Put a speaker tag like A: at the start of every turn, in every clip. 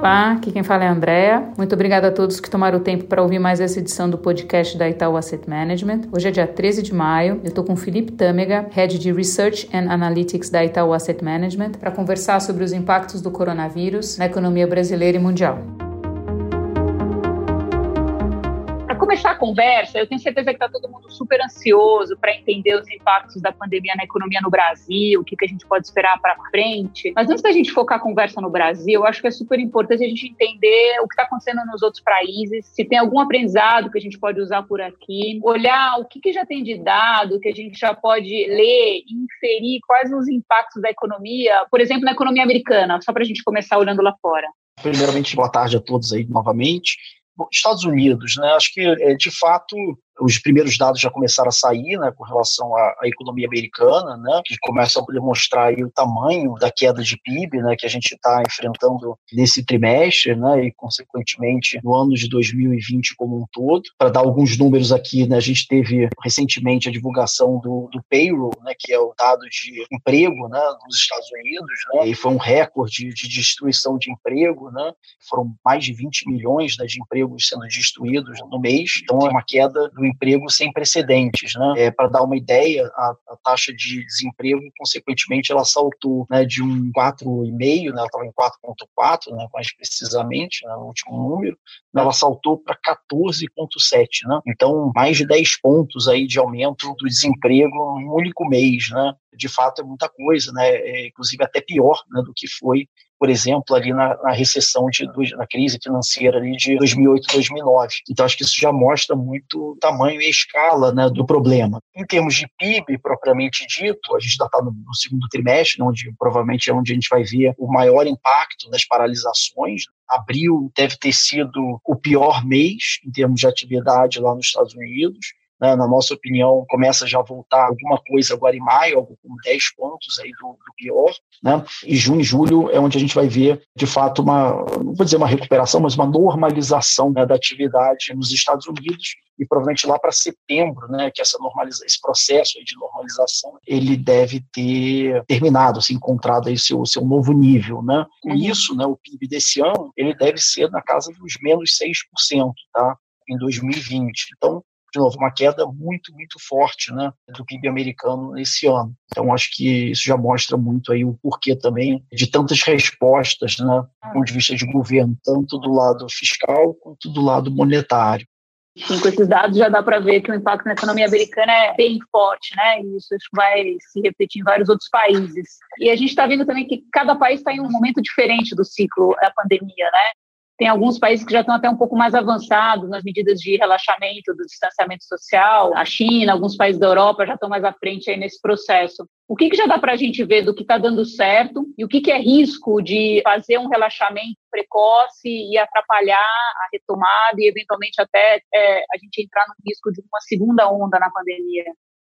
A: Olá, aqui quem fala é a Andrea. Muito obrigada a todos que tomaram o tempo para ouvir mais essa edição do podcast da Itaú Asset Management. Hoje é dia 13 de maio. Eu estou com o Felipe Tâmega, Head de Research and Analytics da Itaú Asset Management, para conversar sobre os impactos do coronavírus na economia brasileira e mundial.
B: Começar a conversa, eu tenho certeza que está todo mundo super ansioso para entender os impactos da pandemia na economia no Brasil, o que, que a gente pode esperar para frente. Mas antes da gente focar a conversa no Brasil, eu acho que é super importante a gente entender o que está acontecendo nos outros países, se tem algum aprendizado que a gente pode usar por aqui, olhar o que, que já tem de dado, que a gente já pode ler e inferir quais os impactos da economia, por exemplo, na economia americana, só para a gente começar olhando lá fora.
C: Primeiramente, boa tarde a todos aí novamente. Estados Unidos, né? Acho que é, de fato os primeiros dados já começaram a sair, né, com relação à, à, economia americana, né, que começam a demonstrar o tamanho da queda de PIB, né, que a gente está enfrentando nesse trimestre, né, e consequentemente no ano de 2020 como um todo. Para dar alguns números aqui, né, a gente teve recentemente a divulgação do, do payroll, né, que é o dado de emprego, né, nos Estados Unidos, né, e foi um recorde de destruição de emprego, né, foram mais de 20 milhões né, de empregos sendo destruídos no mês, então é uma queda do emprego sem precedentes. Né? É, Para dar uma ideia, a, a, taxa de desemprego, consequentemente, ela saltou né, de um 4,5, né, ela estava em 4,4, né, mais precisamente, né, no último número, ela saltou para 14,7. Né? Então, mais de 10 pontos aí de aumento do desemprego em um único mês. Né? De fato, é muita coisa, né? É, inclusive até pior né, do que foi por exemplo, ali na, na recessão, de, na crise financeira ali de 2008, 2009. Então, acho que isso já mostra muito o tamanho e a escala né, do problema. Em termos de PIB, propriamente dito, a gente está no, no, segundo trimestre, onde provavelmente é onde a gente vai ver o maior impacto das paralisações. Abril deve ter sido o pior mês em termos de atividade lá nos Estados Unidos né, na nossa opinião, começa já a voltar alguma coisa agora em maio, algo com 10 pontos aí do, do, pior, né? E junho e julho é onde a gente vai ver, de fato, uma, não vou dizer uma recuperação, mas uma normalização né, da atividade nos Estados Unidos e provavelmente lá para setembro, né, que essa normaliza, esse processo de normalização ele deve ter terminado, se assim, encontrado aí seu seu novo nível, né? Com uhum. isso, né, o PIB desse ano ele deve ser na casa dos menos 6%, tá? Em 2020. Então, de novo, uma queda muito, muito forte né, do PIB americano nesse ano. Então, acho que isso já mostra muito aí o porquê também de tantas respostas, né, do ponto de vista de governo, tanto do lado fiscal quanto do lado monetário.
B: Sim, com esses dados já dá para ver que o impacto na economia americana é bem forte, né? E isso vai se repetir em vários outros países. E a gente está vendo também que cada país está em um momento diferente do ciclo da pandemia, né? Tem alguns países que já estão até um pouco mais avançados nas medidas de relaxamento do distanciamento social. A China, alguns países da Europa já estão mais à frente aí nesse processo. O que, que já dá para a gente ver do que está dando certo e o que, que é risco de fazer um relaxamento precoce e atrapalhar a retomada e, eventualmente, até é, a gente entrar no risco de uma segunda onda na pandemia?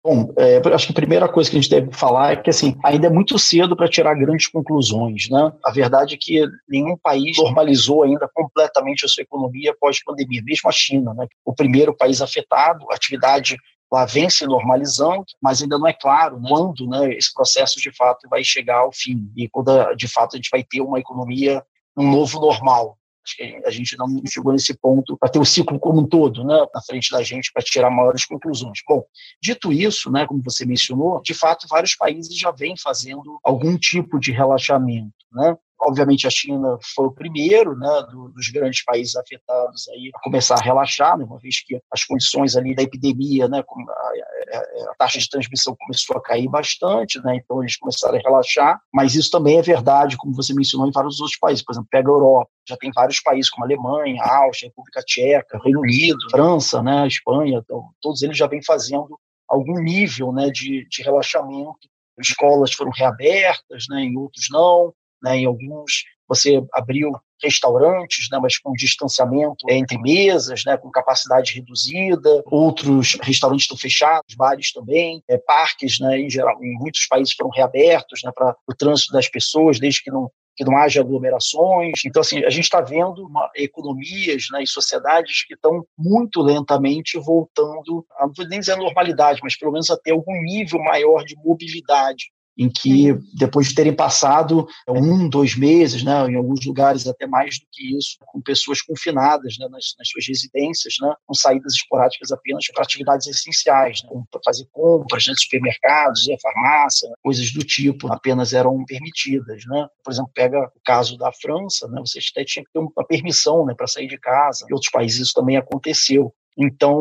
C: Bom, é, acho que a primeira coisa que a gente deve falar é que assim, ainda é muito cedo para tirar grandes conclusões. Né? A verdade é que nenhum país normalizou ainda completamente a sua economia pós-pandemia, mesmo a China, né? o primeiro país afetado, a atividade lá vem se normalizando, mas ainda não é claro quando né, esse processo de fato vai chegar ao fim e quando de fato a gente vai ter uma economia um novo normal. Acho que a gente não chegou nesse ponto para ter o ciclo como um todo né, na frente da gente para tirar maiores conclusões. Bom, dito isso, né, como você mencionou, de fato, vários países já vêm fazendo algum tipo de relaxamento. Né? Obviamente, a China foi o primeiro né, dos grandes países afetados aí a começar a relaxar, né, uma vez que as condições ali da epidemia, né, a, a, taxa de transmissão começou a cair bastante, né, então eles começaram a relaxar. Mas isso também é verdade, como você mencionou, em vários outros países. Por exemplo, pega a Europa, já tem vários países como a Alemanha, a Áustria, a República Tcheca, Reino Unido, França, né, Espanha, então, todos eles já vêm fazendo algum nível né, de, de relaxamento escolas foram reabertas, né, em outros não né? Em alguns você abriu restaurantes, né, mas com distanciamento entre mesas, né, com capacidade reduzida. Outros restaurantes estão fechados, bares também, é, parques, né, em geral, em muitos países foram reabertos, né, para o trânsito das pessoas, desde que não que não haja aglomerações. Então, assim, a gente está vendo uma, economias né, e sociedades que estão muito lentamente voltando, não vou nem dizer a normalidade, mas pelo menos a ter algum nível maior de mobilidade em que, depois de terem passado um, dois meses, né, em alguns lugares até mais do que isso, com pessoas confinadas né, nas, nas, suas residências, né, com saídas esporádicas apenas para atividades essenciais, né, para fazer compras, né, supermercados, né, farmácia, coisas do tipo, apenas eram permitidas. Né. Por exemplo, pega o caso da França, né, você até tinha que ter uma permissão né, para sair de casa. Em outros países isso também aconteceu. Então,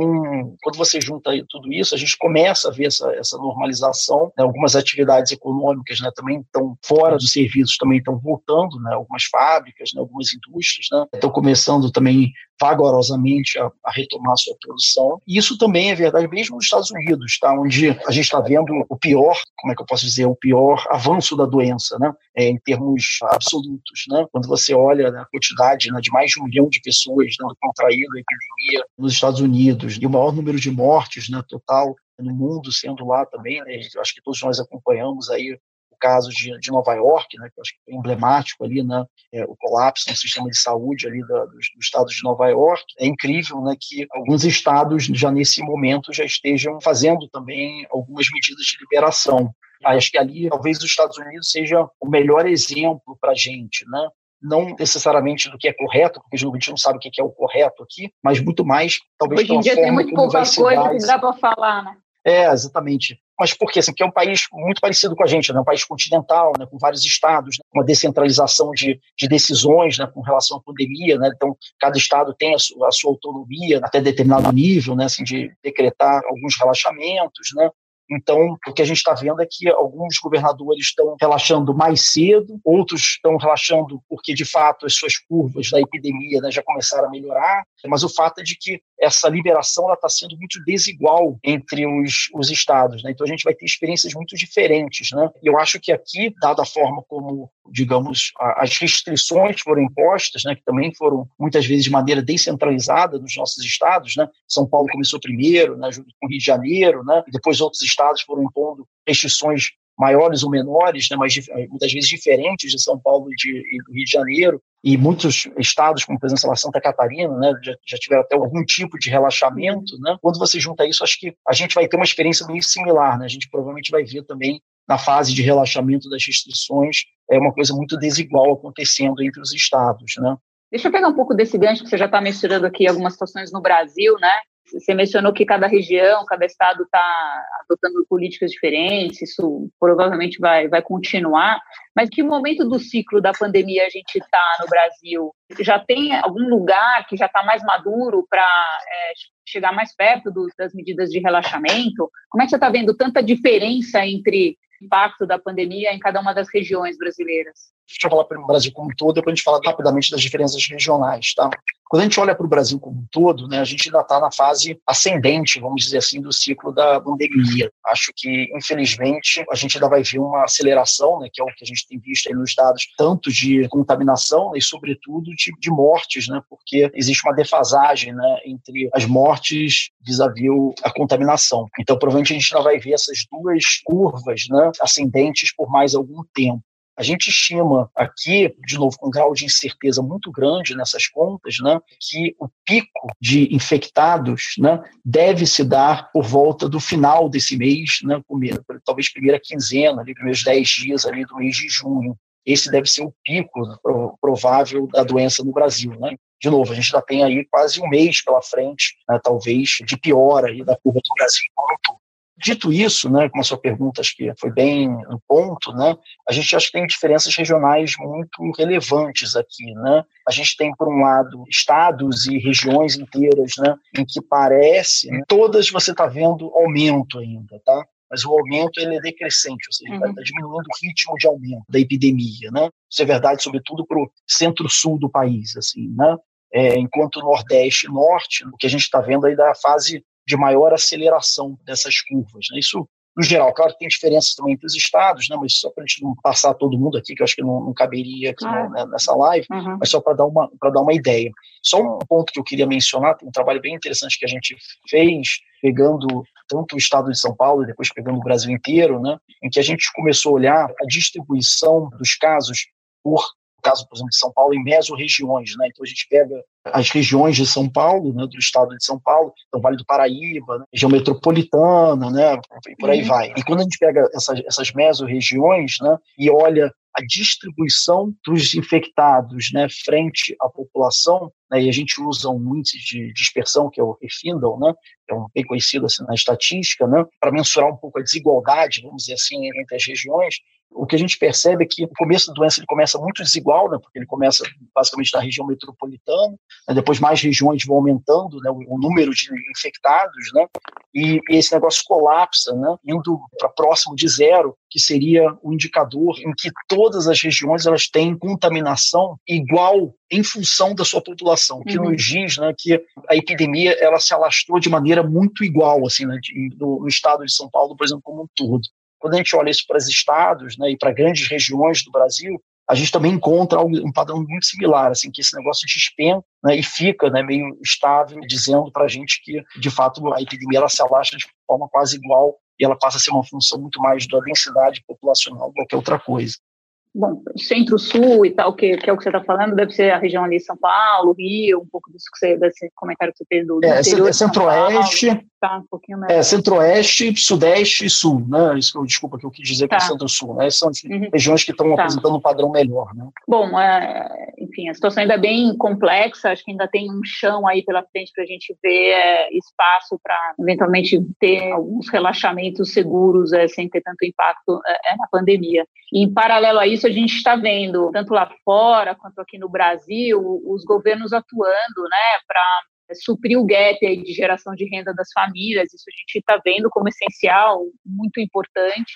C: quando você junta tudo isso, a gente começa a ver essa, essa normalização. Né? Algumas atividades econômicas né, também estão fora dos serviços, também estão voltando, né? algumas fábricas, né? algumas indústrias né? estão começando também vagarosamente a, a, retomar a sua produção. E isso também é verdade mesmo nos Estados Unidos, tá? onde a gente está vendo o pior, como é que eu posso dizer, o pior avanço da doença, né? É, em termos absolutos. Né? Quando você olha a quantidade né, de mais de um milhão de pessoas né, contraído a epidemia nos Estados Unidos e o maior número de mortes né, total no mundo sendo lá também, né? Acho que todos nós acompanhamos aí caso de, de Nova York, né, que eu acho que é emblemático ali, né, é, o colapso no sistema de saúde ali da, do, do, estado de Nova York. É incrível né, que alguns estados já nesse momento já estejam fazendo também algumas medidas de liberação. Acho que ali talvez os Estados Unidos seja o melhor exemplo para a gente, né? não necessariamente do que é correto, porque a gente não sabe o que é o correto aqui, mas muito mais, talvez,
B: Hoje em dia tem muito pouca coisa que dá para falar, né?
C: É, exatamente. Mas por quê? Assim, porque é um país muito parecido com a gente, né? um país continental, né? com vários estados, né? uma descentralização de, de decisões né? com relação à pandemia. Né? Então, cada estado tem a sua, a sua autonomia até determinado nível, né? assim, de decretar alguns relaxamentos. Né? Então, o que a gente está vendo é que alguns governadores estão relaxando mais cedo, outros estão relaxando porque, de fato, as suas curvas da epidemia né, já começaram a melhorar, mas o fato é de que essa liberação está sendo muito desigual entre os, os estados. Né? Então, a gente vai ter experiências muito diferentes. Né? Eu acho que aqui, dada a forma como, digamos, a, as restrições foram impostas, né, que também foram muitas vezes de maneira descentralizada nos nossos estados, né? São Paulo começou primeiro, né, junto com o Rio de Janeiro, né? e depois outros estados foram impondo restrições maiores ou menores, né, mas muitas vezes diferentes de São Paulo e, de, e do Rio de Janeiro, e muitos estados, como por exemplo lá Santa Catarina, né, já, já, tiveram até algum tipo de relaxamento. Né? Quando você junta isso, acho que a gente vai ter uma experiência meio similar. Né? A gente provavelmente vai ver também na fase de relaxamento das restrições é uma coisa muito desigual acontecendo entre os estados. Né?
B: Deixa eu pegar um pouco desse gancho que você já está mencionando aqui algumas situações no Brasil, né? Você mencionou que cada região, cada estado está adotando políticas diferentes, isso provavelmente vai, vai continuar. Mas que momento do ciclo da pandemia a gente está no Brasil? Já tem algum lugar que já está mais maduro para é, chegar mais perto do, das medidas de relaxamento? Como é que você está vendo tanta diferença entre impacto da pandemia em cada uma das regiões brasileiras?
C: Deixa eu falar para o Brasil como um todo, depois a gente fala rapidamente das diferenças regionais. Tá? Quando a gente olha para o Brasil como um todo, né, a gente ainda está na fase ascendente, vamos dizer assim, do ciclo da pandemia. Acho que, infelizmente, a gente ainda vai ver uma aceleração, né, que é o que a gente tem visto nos dados, tanto de contaminação né, e, sobretudo, de, de mortes, né, porque existe uma defasagem né, entre as mortes vis-à-vis a contaminação. Então, provavelmente, a gente ainda vai ver essas duas curvas né, ascendentes por mais algum tempo. A gente estima aqui, de novo, com um grau de incerteza muito grande nessas contas, né, que o pico de infectados né, deve se dar por volta do final desse mês, né, talvez primeira quinzena, ali, primeiros 10 dias ali do mês de junho. Esse deve ser o pico né, provável da doença no Brasil. Né? De novo, a gente já tem aí quase um mês pela frente, né, talvez, de piora aí da curva do Brasil como todo. Dito isso, né, como a sua pergunta acho que foi bem no ponto, né, a gente acha que tem diferenças regionais muito relevantes aqui, né. A gente tem por um lado estados e regiões inteiras, né, em que parece, né, todas você está vendo aumento ainda, tá? Mas o aumento ele é decrescente, ou seja, está uhum. diminuindo o ritmo de aumento da epidemia, né? Isso é verdade, sobretudo para o centro-sul do país, assim, né? É, enquanto o Nordeste e Norte, o que a gente está vendo aí da fase de maior aceleração dessas curvas. Né? Isso, no geral, claro que tem diferenças também entre os estados, né? mas só para a gente não passar todo mundo aqui, que eu acho que não, não caberia aqui ah. nessa live, uhum. mas só para dar, uma, dar uma ideia. Só um ponto que eu queria mencionar, tem um trabalho bem interessante que a gente fez, pegando tanto o estado de São Paulo e depois pegando o Brasil inteiro, né, em que a gente começou a olhar a distribuição dos casos por caso, por exemplo, de São Paulo, em mesorregiões, né? Então a gente pega as regiões de São Paulo, né, do estado de São Paulo, então Vale do Paraíba, né, região metropolitana, né, e por aí uhum. vai. E quando a gente pega essas, essas mesorregiões, né, e olha a distribuição dos infectados, né, frente à população, né, e a gente usa um índice de dispersão que é o Refindle, né, que é um bem conhecido assim na estatística, né, para mensurar um pouco a desigualdade, vamos dizer assim, entre as regiões o que a gente percebe é que o começo da doença ele começa muito desigual, né, porque ele começa basicamente na região metropolitana, né, depois mais regiões vão aumentando né, o, o, número de infectados, né, e, e esse negócio colapsa, né, indo para próximo de zero, que seria o indicador em que todas as regiões elas têm contaminação igual em função da sua população, o que uhum. nos diz né, que a epidemia ela se alastrou de maneira muito igual assim, né, no, no estado de São Paulo, por exemplo, como um todo. Quando a gente olha isso para os estados né, e para grandes regiões do Brasil, a gente também encontra um padrão muito similar, assim, que esse negócio despenca né, e fica né, meio estável, dizendo para a gente que, de fato, a epidemia ela se alastra de forma quase igual e ela passa a ser uma função muito mais da densidade populacional do que qualquer outra coisa.
B: Bom, centro-sul e tal, que, que é o que você está falando, deve ser a região ali São Paulo, Rio, um pouco disso que você, desse comentário que você fez do, do
C: é, é centro-oeste, tá, um pouquinho mais. É, centro-oeste, sudeste e sul, né, isso que eu, desculpa, que eu quis dizer tá. que é centro-sul, né, são uhum. regiões que estão tá. apresentando um padrão melhor, né.
B: Bom, é, enfim, a situação ainda é bem complexa, acho que ainda tem um chão aí pela frente para a gente ver é, espaço para, eventualmente, ter alguns relaxamentos seguros é, sem ter tanto impacto é, é, na pandemia. E, em paralelo a isso, a gente está vendo, tanto lá fora quanto aqui no Brasil, os governos atuando né, para suprir o gap de geração de renda das famílias. Isso a gente está vendo como essencial, muito importante.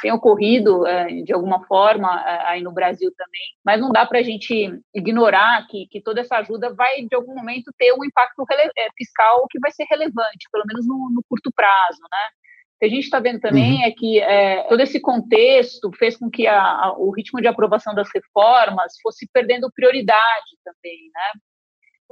B: Tem ocorrido é, de alguma forma aí no Brasil também, mas não dá para a gente ignorar que, que toda essa ajuda vai, de algum momento, ter um impacto é, fiscal que vai ser relevante, pelo menos no, no curto prazo, né? que a gente está vendo também uhum. é que é, todo esse contexto fez com que a, a, o ritmo de aprovação das reformas fosse perdendo prioridade também, né?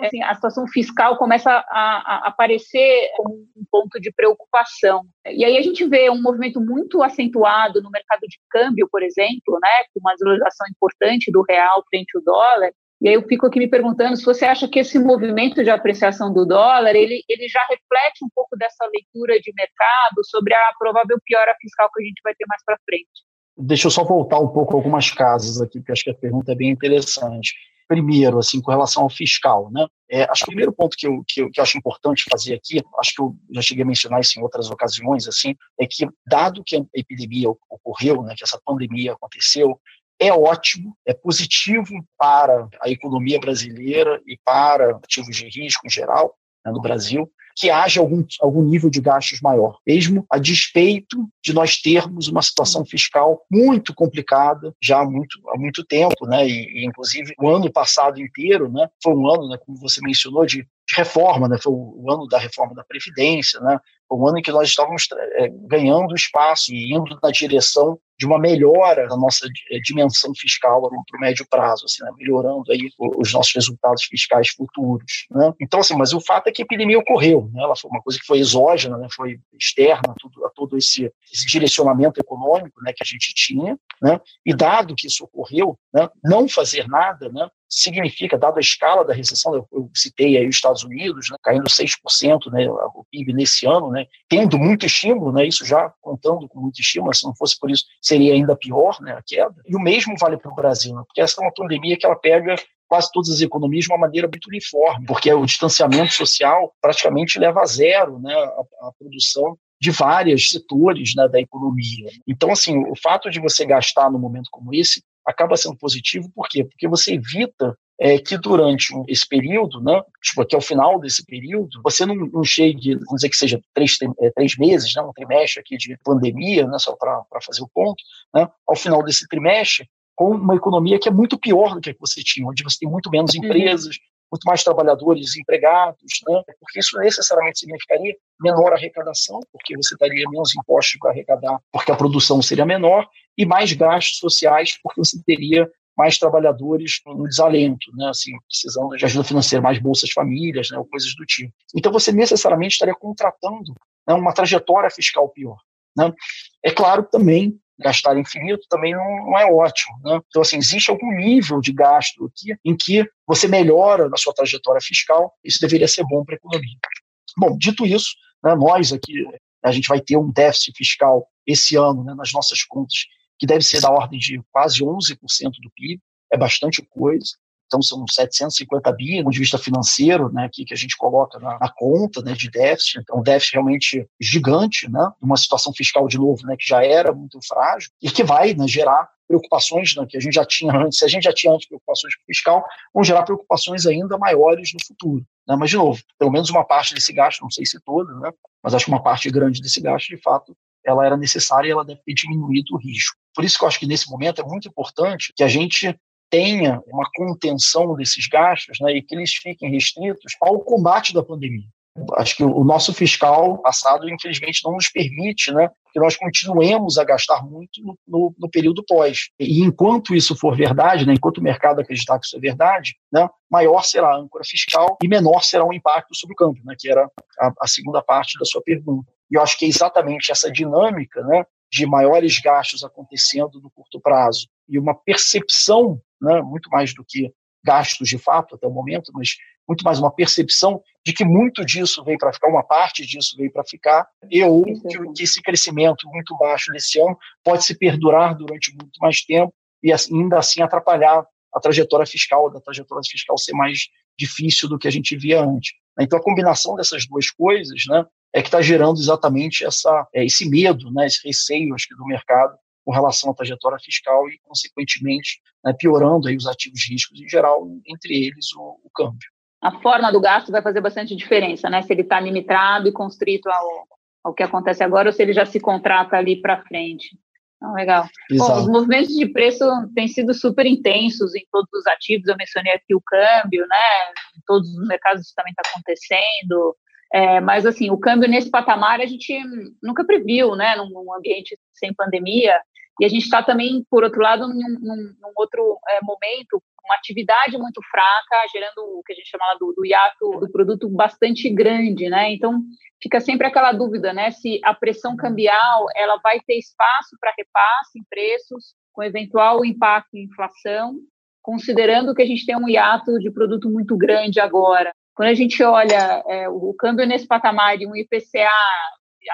B: Assim, a situação fiscal começa a, a, aparecer como um ponto de preocupação. E aí a gente vê um movimento muito acentuado no mercado de câmbio, por exemplo, né, com uma desvalorização importante do real frente ao dólar, e aí eu fico aqui me perguntando se você acha que esse movimento de apreciação do dólar, ele, ele já reflete um pouco dessa leitura de mercado sobre a provável piora fiscal que a gente vai ter mais para frente.
C: Deixa eu só voltar um pouco algumas casas aqui, porque acho que a pergunta é bem interessante. Primeiro, assim, com relação ao fiscal, né? É, acho que o primeiro ponto que eu, que eu, que eu acho importante fazer aqui, acho que eu já cheguei a mencionar isso em outras ocasiões, assim, é que, dado que a epidemia ocorreu, né, que essa pandemia aconteceu, é ótimo, é positivo para a economia brasileira e para ativos de risco em geral né, no Brasil, que haja algum, algum nível de gastos maior, mesmo a despeito de nós termos uma situação fiscal muito complicada já há muito, há muito tempo, né? E, e inclusive o ano passado inteiro, né? Foi um ano, né, como você mencionou, de, de reforma, né? Foi o, o ano da reforma da previdência, né? Um ano em que nós estávamos é, ganhando espaço e indo na direção de uma melhora da nossa eh, dimensão fiscal para o médio prazo, assim, né? melhorando aí os nossos resultados fiscais futuros. Né? Então, assim, mas o fato é que a epidemia ocorreu, né? ela foi uma coisa que foi exógena, né? foi externa tudo, a todo esse, esse, direcionamento econômico né? que a gente tinha, né? e dado que isso ocorreu, né? não fazer nada né? Significa, dado a escala da recessão, eu, eu citei aí os Estados Unidos, né, caindo 6%, né, o PIB nesse ano, né, tendo muito estímulo, né, isso já contando com muito estímulo, se não fosse por isso, seria ainda pior né, a queda. E o mesmo vale para o Brasil, né, porque essa é uma pandemia que ela pega quase todas as economias de uma maneira muito uniforme, porque o distanciamento social praticamente leva a zero né, a, a produção de vários setores né, da economia. Então, assim, o fato de você gastar num momento como esse acaba sendo positivo, por quê? Porque você evita é, que durante esse período, né, tipo, aqui ao final desse período, você não, não chegue, vamos dizer que seja três, é, três meses, né, um trimestre aqui de pandemia, né, só para fazer o ponto, né, ao final desse trimestre, com uma economia que é muito pior do que a que você tinha, onde você tem muito menos uhum. empresas, muito mais trabalhadores empregados, né? porque isso necessariamente significaria menor arrecadação, porque você daria menos impostos para arrecadar, porque a produção seria menor, e mais gastos sociais, porque você teria mais trabalhadores no desalento, né, assim, precisando de ajuda financeira, mais bolsas famílias, né, ou coisas do tipo. Então você necessariamente estaria contratando né, uma trajetória fiscal pior. Né? É claro também gastar infinito também não, não, é ótimo. Né? Então, assim, existe algum nível de gasto aqui em que você melhora na sua trajetória fiscal, isso deveria ser bom para a economia. Bom, dito isso, né, nós aqui, a gente vai ter um déficit fiscal esse ano né, nas nossas contas que deve ser da ordem de quase 11% do PIB, é bastante coisa. Então, são 750 bi, do ponto de vista financeiro, né, que, que a gente coloca na, na, conta né, de déficit. Então, um déficit realmente gigante, né, uma situação fiscal, de novo, né, que já era muito frágil e que vai né, gerar preocupações né, que a gente já tinha antes. Se a gente já tinha antes preocupações fiscal, vão gerar preocupações ainda maiores no futuro. Né? Mas, de novo, pelo menos uma parte desse gasto, não sei se toda, né, mas acho que uma parte grande desse gasto, de fato, ela era necessária e ela deve ter diminuído o risco. Por isso que eu acho que nesse momento é muito importante que a gente tenha uma contenção desses gastos né, e que eles fiquem restritos ao combate da pandemia. Acho que o nosso fiscal passado, infelizmente, não nos permite né, que nós continuemos a gastar muito no, no, no, período pós. E enquanto isso for verdade, né, enquanto o mercado acreditar que isso é verdade, né, maior será a âncora fiscal e menor será o impacto sobre o campo, né, que era a, a segunda parte da sua pergunta. E eu acho que é exatamente essa dinâmica né, de maiores gastos acontecendo no curto prazo e uma percepção, né, muito mais do que gastos de fato até o momento, mas muito mais uma percepção de que muito disso veio para ficar, uma parte disso veio para ficar, e ou que, esse crescimento muito baixo desse ano pode se perdurar durante muito mais tempo e ainda assim atrapalhar a trajetória fiscal, da trajetória fiscal ser mais difícil do que a gente via antes. Então a combinação dessas duas coisas, né, é que está gerando exatamente essa, é, esse medo, né, esse receio acho que, do mercado com relação à trajetória fiscal e, consequentemente, né, piorando aí os ativos riscos em geral, entre eles o, o câmbio.
B: A forma do gasto vai fazer bastante diferença, né? Se ele está limitado e construído ao, ao que acontece agora ou se ele já se contrata ali para frente. Então, legal. Bom, os movimentos de preço têm sido super intensos em todos os ativos. Eu mencionei aqui o câmbio, né? Em todos os mercados isso também está acontecendo. É, mas, assim, o câmbio nesse patamar a gente nunca previu, né, num ambiente sem pandemia. E a gente está também, por outro lado, num, num, num outro é, momento, uma atividade muito fraca, gerando o que a gente chama do, do hiato do produto bastante grande, né? Então, fica sempre aquela dúvida, né, se a pressão cambial ela vai ter espaço para repasse em preços, com eventual impacto em inflação, considerando que a gente tem um hiato de produto muito grande agora. Quando a gente olha é, o câmbio nesse patamar de um IPCA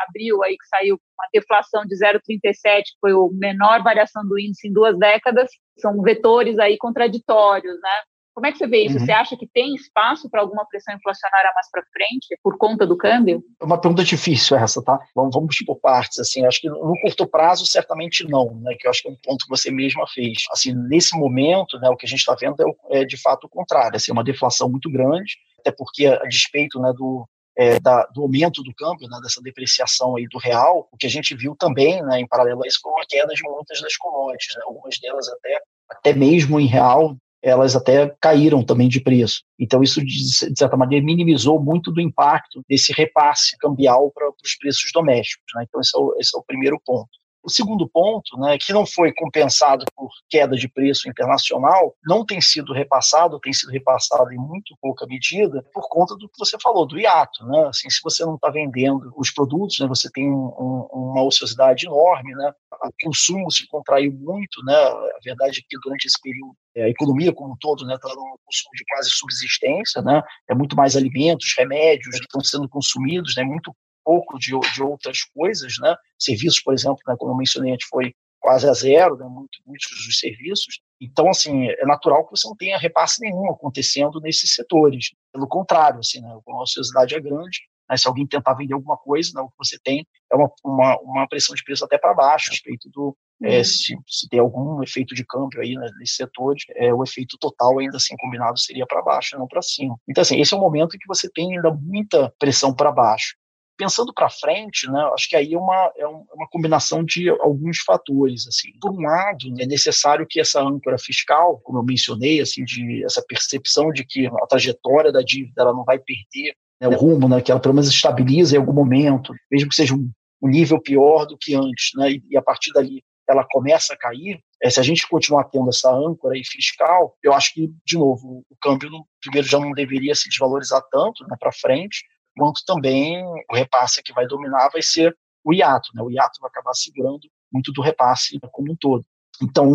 B: abril aí que saiu uma deflação de 0,37, que foi a menor variação do índice em duas décadas, são vetores aí contraditórios, né? Como é que você vê isso? Uhum. Você acha que tem espaço para alguma pressão inflacionária mais para frente por conta do câmbio?
C: É uma pergunta difícil essa, tá? Vamos, vamos por partes, assim, acho que no curto prazo certamente não, né, que eu acho que é um ponto que você mesma fez. Assim, nesse momento, né, o que a gente está vendo é, é, de fato o contrário, assim, uma deflação muito grande, até porque a despeito né, do, é, da, do aumento do câmbio, né, dessa depreciação aí do real, o que a gente viu também, né, em paralelo a isso, foi uma queda de muitas das commodities, né, algumas delas até, até mesmo em real elas até caíram também de preço. Então, isso, de certa maneira, minimizou muito do impacto desse repasse cambial para os preços domésticos. Né? Então, esse é, o, esse é o primeiro ponto. O segundo ponto, né, que não foi compensado por queda de preço internacional, não tem sido repassado, tem sido repassado em muito pouca medida, por conta do que você falou, do hiato. Né? Assim, se você não está vendendo os produtos, né, você tem um, um, uma ociosidade enorme, né? o consumo se contraiu muito. Né? A verdade é que durante esse período é, a economia como um todo está né, num consumo de quase subsistência, né? é muito mais alimentos, remédios que estão sendo consumidos, né? muito pouco de, de outras coisas, né? Serviços, por exemplo, né, como eu mencionei, a foi quase a zero, né, muito, muitos dos serviços. Então, assim, é natural que você não tenha repasse nenhum acontecendo nesses setores. Pelo contrário, assim, né, a ociosidade é grande, né, se alguém tentar vender alguma coisa, né, o que você tem é uma, uma, uma pressão de preço até para baixo, a respeito do, é, uhum. se, se, tem algum efeito de câmbio aí né, nesse setor, é, o efeito total ainda assim combinado seria para baixo, não para cima. Então, assim, esse é um momento em que você tem ainda muita pressão para baixo. Pensando para frente, né, acho que aí é uma, é, é uma combinação de alguns fatores. Assim. Por um lado, é necessário que essa âncora fiscal, como eu mencionei, assim, de essa percepção de que a trajetória da dívida ela não vai perder né, o rumo, né, que ela pelo menos estabiliza em algum momento, mesmo que seja um, um nível pior do que antes, né, e, e a partir dali ela começa a cair, é, se a gente continuar tendo essa âncora aí fiscal, eu acho que, de novo, o câmbio, primeiro, já não deveria se desvalorizar tanto né, para frente, quanto também o repasse que vai dominar vai ser o hiato. Né? O hiato vai acabar segurando muito do repasse como um todo. Então,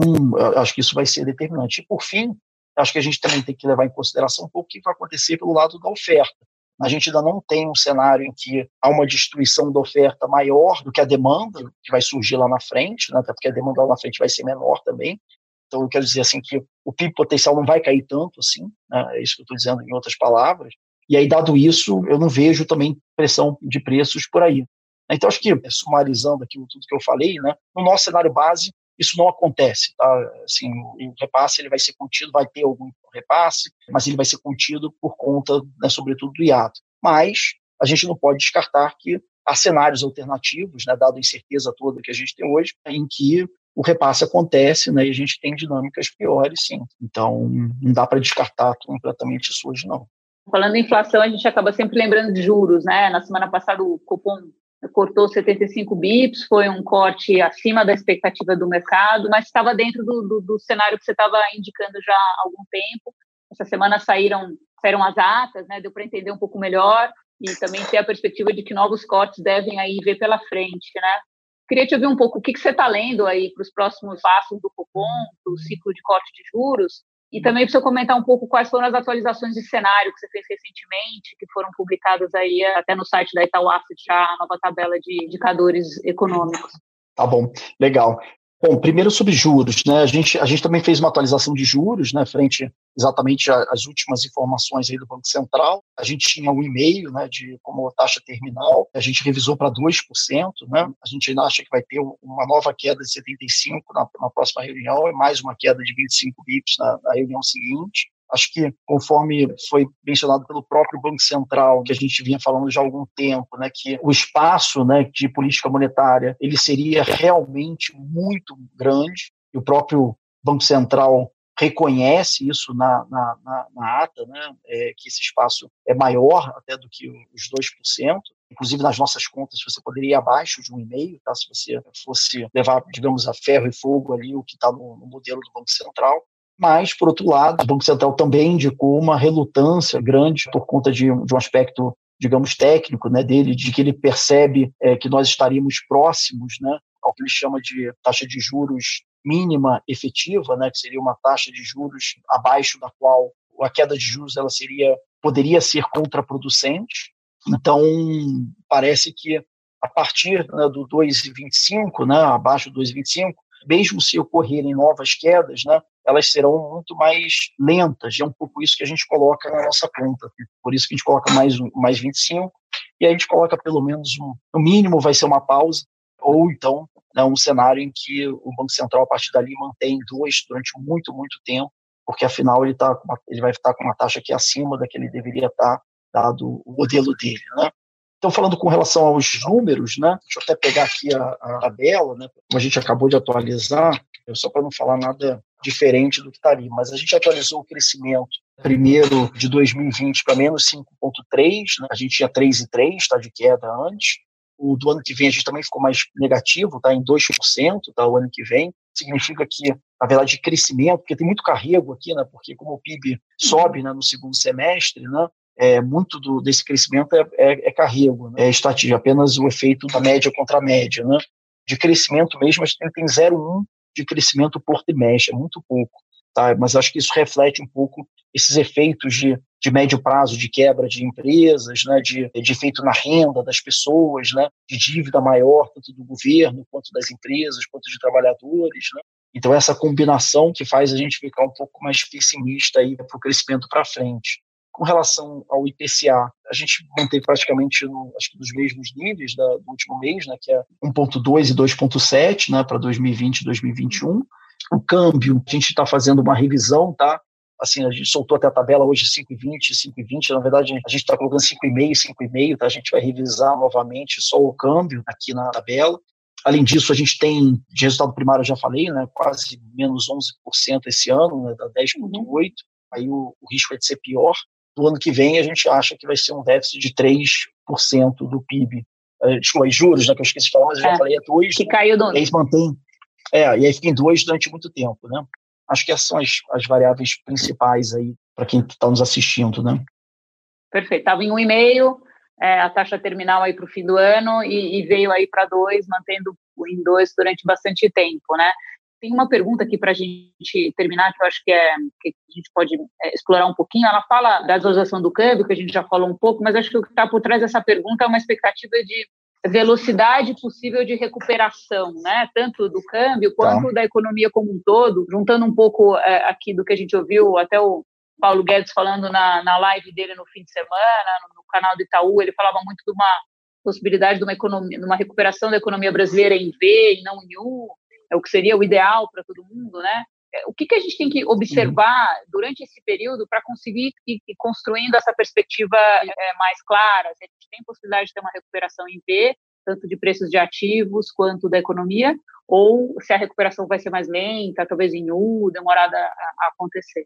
C: acho que isso vai ser determinante. E, por fim, acho que a gente também tem que levar em consideração um pouco o que vai acontecer pelo lado da oferta. A gente ainda não tem um cenário em que há uma destruição da oferta maior do que a demanda que vai surgir lá na frente, né? até porque a demanda lá na frente vai ser menor também. Então, eu quero dizer assim que o PIB potencial não vai cair tanto assim, né? é isso que eu estou dizendo em outras palavras. E aí, dado isso, eu não vejo também pressão de preços por aí. Então, acho que, sumarizando aqui tudo que eu falei, né, no nosso cenário base, isso não acontece, tá? Assim, o repasse ele vai ser contido, vai ter algum repasse, mas ele vai ser contido por conta, né, sobretudo, do hiato. Mas a gente não pode descartar que há cenários alternativos, né, dado a incerteza toda que a gente tem hoje, em que o repasse acontece né, e a gente tem dinâmicas piores, sim. Então, não dá para descartar completamente isso hoje, não.
B: Falando em inflação, a gente acaba sempre lembrando de juros, né? Na semana passada, o Copom cortou 75 bips, foi um corte acima da expectativa do mercado, mas estava dentro do, do, do cenário que você estava indicando já há algum tempo. Essa semana saíram, saíram as atas, né? Deu para entender um pouco melhor e também ter a perspectiva de que novos cortes devem aí ver pela frente, né? Queria te ouvir um pouco o que, que você está lendo aí para os próximos passos do Copom, do ciclo de corte de juros, e também para você comentar um pouco quais foram as atualizações de cenário que você fez recentemente, que foram publicadas aí até no site da Itaú Asset, a nova tabela de indicadores econômicos.
C: Tá bom, legal. Bom, primeiro sobre juros, né? A gente, a gente também fez uma atualização de juros, né? Frente exatamente às últimas informações aí do Banco Central. A gente tinha um e-mail, né? De como taxa terminal. A gente revisou para 2%, né? A gente ainda acha que vai ter uma nova queda de 75 na, na próxima reunião e mais uma queda de 25 bips na, na reunião seguinte. Acho que, conforme foi mencionado pelo próprio Banco Central, que a gente vinha falando já há algum tempo, né, que o espaço né, de política monetária ele seria realmente muito grande, e o próprio Banco Central reconhece isso na, na, na, na ata, né, é, que esse espaço é maior até do que os 2%. Inclusive, nas nossas contas, você poderia ir abaixo de um e-mail, tá? se você fosse levar, digamos, a ferro e fogo ali o que está no, no modelo do Banco Central. Mas, por outro lado, o Banco Central também indicou uma relutância grande por conta de, de um aspecto, digamos, técnico né, dele, de que ele percebe é, que nós estaríamos próximos né, ao que ele chama de taxa de juros mínima efetiva, né, que seria uma taxa de juros abaixo da qual a queda de juros ela seria poderia ser contraproducente. Então, parece que a partir né, do 2,25, né, abaixo do 2,25, mesmo se ocorrerem novas quedas, né, elas serão muito mais lentas. E é um pouco isso que a gente coloca na nossa conta. Por isso que a gente coloca mais, mais 25, e a gente coloca pelo menos, um, no mínimo, vai ser uma pausa, ou então né, um cenário em que o Banco Central, a partir dali, mantém dois durante muito, muito tempo, porque afinal ele, tá uma, ele vai estar com uma taxa que é acima da que ele deveria estar, dado o modelo dele. Né? Então, falando com relação aos números, né, deixa eu até pegar aqui a, a tabela, né, como a gente acabou de atualizar, só para não falar nada diferente do que está ali, mas a gente atualizou o crescimento primeiro de 2020 para menos 5,3, né? a gente tinha 3,3, está de queda antes. O do ano que vem a gente também ficou mais negativo, está em 2%, tá, o ano que vem. Significa que, na verdade, crescimento, porque tem muito carrego aqui, né? Porque como o PIB sobe né, no segundo semestre, né? É, muito do, desse crescimento é, é, é carrego, né? é estatística, apenas o efeito da média contra a média. Né? De crescimento mesmo, a gente tem 0,1 de crescimento por trimestre, é muito pouco. Tá? Mas acho que isso reflete um pouco esses efeitos de, de médio prazo de quebra de empresas, né, de, de efeito na renda das pessoas, né, de dívida maior, tanto do governo, quanto das empresas, quanto de trabalhadores. Né. Então, essa combinação que faz a gente ficar um pouco mais pessimista para o crescimento para frente. Com relação ao IPCA, a gente mantém praticamente no, acho que nos mesmos níveis da, do último mês, né, que é 1,2 e 2,7 né, para 2020 e 2021. O câmbio, a gente está fazendo uma revisão, tá? Assim, a gente soltou até a tabela hoje 5,20, 5,20, na verdade a gente está colocando 5,5, 5,5, tá? A gente vai revisar novamente só o câmbio aqui na tabela. Além disso, a gente tem, de resultado primário eu já falei, né, quase menos 11% esse ano, né, da 10,8%. Aí o, o risco é de ser pior do ano que vem a gente acha que vai ser um déficit de 3% do PIB. Uh, desculpa, juros, né, que eu esqueci de falar, mas eu é, já falei, é 2.
B: Que caiu do...
C: E aí mantém, é, e aí fica em 2 durante muito tempo, né? Acho que essas são as, as variáveis principais aí para quem está nos assistindo, né?
B: Perfeito. Estava em um e-mail, é, a taxa terminal aí para o fim do ano e, e veio aí para 2, mantendo em dois durante bastante tempo, né? Tem uma pergunta aqui para a gente terminar, que eu acho que, é, que a gente pode é, explorar um pouquinho. Ela fala da desvalorização do câmbio, que a gente já falou um pouco, mas acho que o que está por trás dessa pergunta é uma expectativa de velocidade possível de recuperação, né? Tanto do câmbio quanto tá. da economia como um todo. Juntando um pouco é, aqui do que a gente ouviu, até o Paulo Guedes falando na, na live dele no fim de semana, no, no canal do Itaú, ele falava muito de uma possibilidade de uma economia, de uma recuperação da economia brasileira em V e não em U, é o que seria o ideal para todo mundo, né? É, o que, que a gente tem que observar uhum. durante esse período para conseguir ir, ir, construindo essa perspectiva é, mais clara? Se a gente tem possibilidade de ter uma recuperação em V, tanto de preços de ativos quanto da economia, ou se a recuperação vai ser mais lenta, talvez em U, demorada a, a acontecer?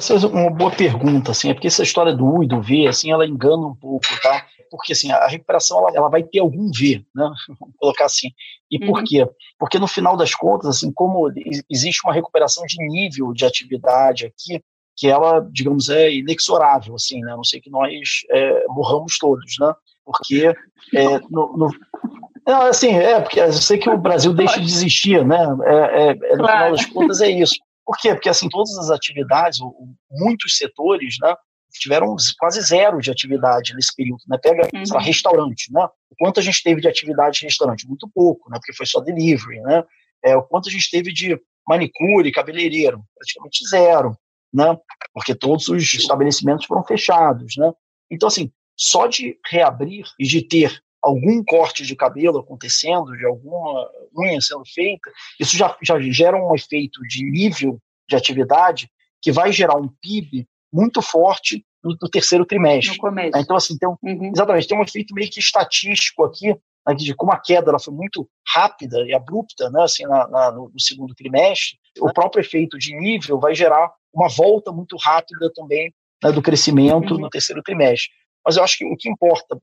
C: Essa é uma boa pergunta, assim, é porque essa história do U e do V, assim, ela engana um pouco, tá? Porque, assim, a recuperação, ela, ela vai ter algum V, né? Vamos colocar assim. E uhum. por quê? Porque, no final das contas, assim, como existe uma recuperação de nível de atividade aqui, que ela, digamos, é inexorável, assim, né? A não sei que nós é, morramos todos, né? Porque é, no, no não, assim, é, porque eu sei que o Brasil deixa de existir, né? É, é, é no final das contas é isso. Por quê? Porque assim, todas as atividades, muitos setores, né, tiveram quase zero de atividade nesse período, né? Pega, uhum. sei lá, restaurante, né? O quanto a gente teve de atividade de restaurante? Muito pouco, né? Porque foi só delivery, né? É, o quanto a gente teve de manicure, cabeleireiro? Praticamente zero, né? Porque todos os estabelecimentos foram fechados, né? Então, assim, só de reabrir e de ter algum corte de cabelo acontecendo, de alguma unha sendo feita, isso já, já gera um efeito de nível de atividade que vai gerar um PIB muito forte no, no terceiro trimestre.
B: No começo.
C: Então, assim, tem um, uhum. exatamente, tem um efeito meio que estatístico aqui, né, de como a queda ela foi muito rápida e abrupta né, assim, na, na, no, segundo trimestre, o próprio efeito de nível vai gerar uma volta muito rápida também né, do crescimento uhum. no terceiro trimestre. Mas eu acho que o que importa,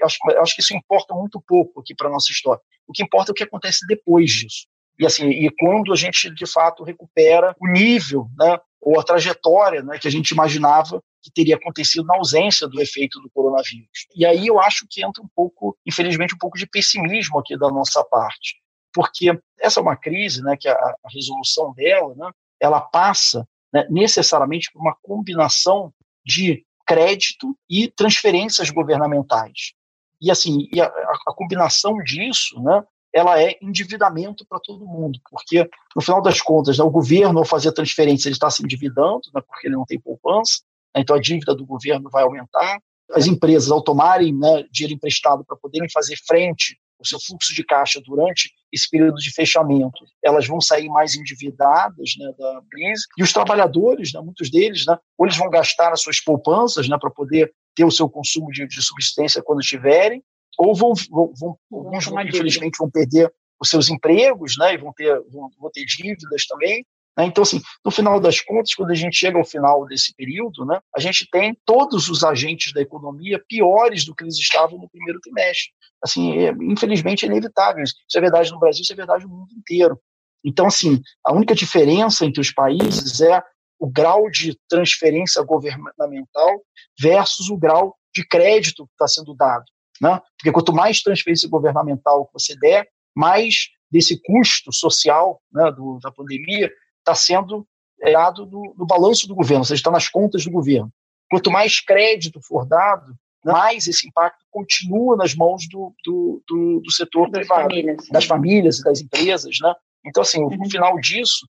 C: eu acho, eu acho que isso importa muito pouco aqui para a nossa história. O que importa é o que acontece depois disso. E assim, e quando a gente de fato recupera o nível, né, ou a trajetória, né, que a gente imaginava que teria acontecido na ausência do efeito do coronavírus. E aí eu acho que entra um pouco, infelizmente, um pouco de pessimismo aqui da nossa parte, porque essa é uma crise, né, que a, a resolução dela, né, ela passa né, necessariamente por uma combinação de crédito e transferências governamentais. E assim, e a, a combinação disso, né, ela é endividamento para todo mundo, porque no final das contas, né, o governo ao fazer transferência ele está se endividando, né, porque ele não tem poupança, né, então a dívida do governo vai aumentar. As empresas, ao tomarem né, dinheiro emprestado para poderem fazer frente o seu fluxo de caixa durante esse período de fechamento, elas vão sair mais endividadas né, da crise, e os trabalhadores, né, muitos deles, né, ou eles vão gastar as suas poupanças né, para poder ter o seu consumo de, de subsistência quando tiverem, ou vão, vão, vão alguns, infelizmente, vão perder os seus empregos, né, e vão ter, vão, vão ter dívidas também? Então, assim, no final das contas, quando a gente chega ao final desse período, né, a gente tem todos os agentes da economia piores do que eles estavam no primeiro trimestre. Assim, é, infelizmente, é inevitável. Isso é verdade no Brasil, isso é verdade no mundo inteiro. Então, assim, a única diferença entre os países é o grau de transferência governamental versus o grau de crédito que está sendo dado. Né? Porque quanto mais transferência governamental você der, mais desse custo social né, do, da pandemia está sendo dado no, no, balanço do governo, ou seja, está nas contas do governo. Quanto mais crédito for dado, mais esse impacto continua nas mãos do, do, do, do setor das privado, famílias. das famílias e das empresas. Né? Então, assim, uhum. no final disso,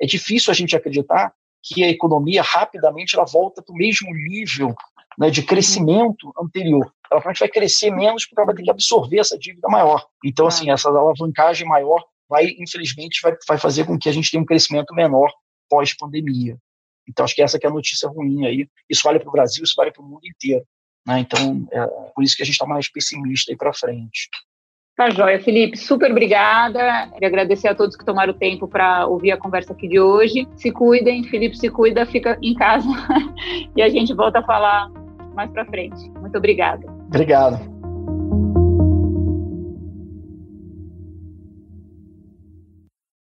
C: é difícil a gente acreditar que a economia rapidamente ela volta para o mesmo nível né, de crescimento anterior. Ela provavelmente vai crescer menos porque ela vai ter que absorver essa dívida maior. Então, assim, essa alavancagem maior vai, infelizmente, vai, vai fazer com que a gente tenha um crescimento menor pós-pandemia. Então, acho que essa que é a notícia ruim aí. Isso vale para o Brasil, isso vale para o mundo inteiro. Né? Então, é por isso que a gente está mais pessimista aí para frente.
B: Tá joia, Felipe. Super obrigada. Queria agradecer a todos que tomaram o tempo para ouvir a conversa aqui de hoje. Se cuidem, Felipe se cuida, fica em casa e a gente volta a falar mais para frente. Muito obrigada.
C: Obrigado.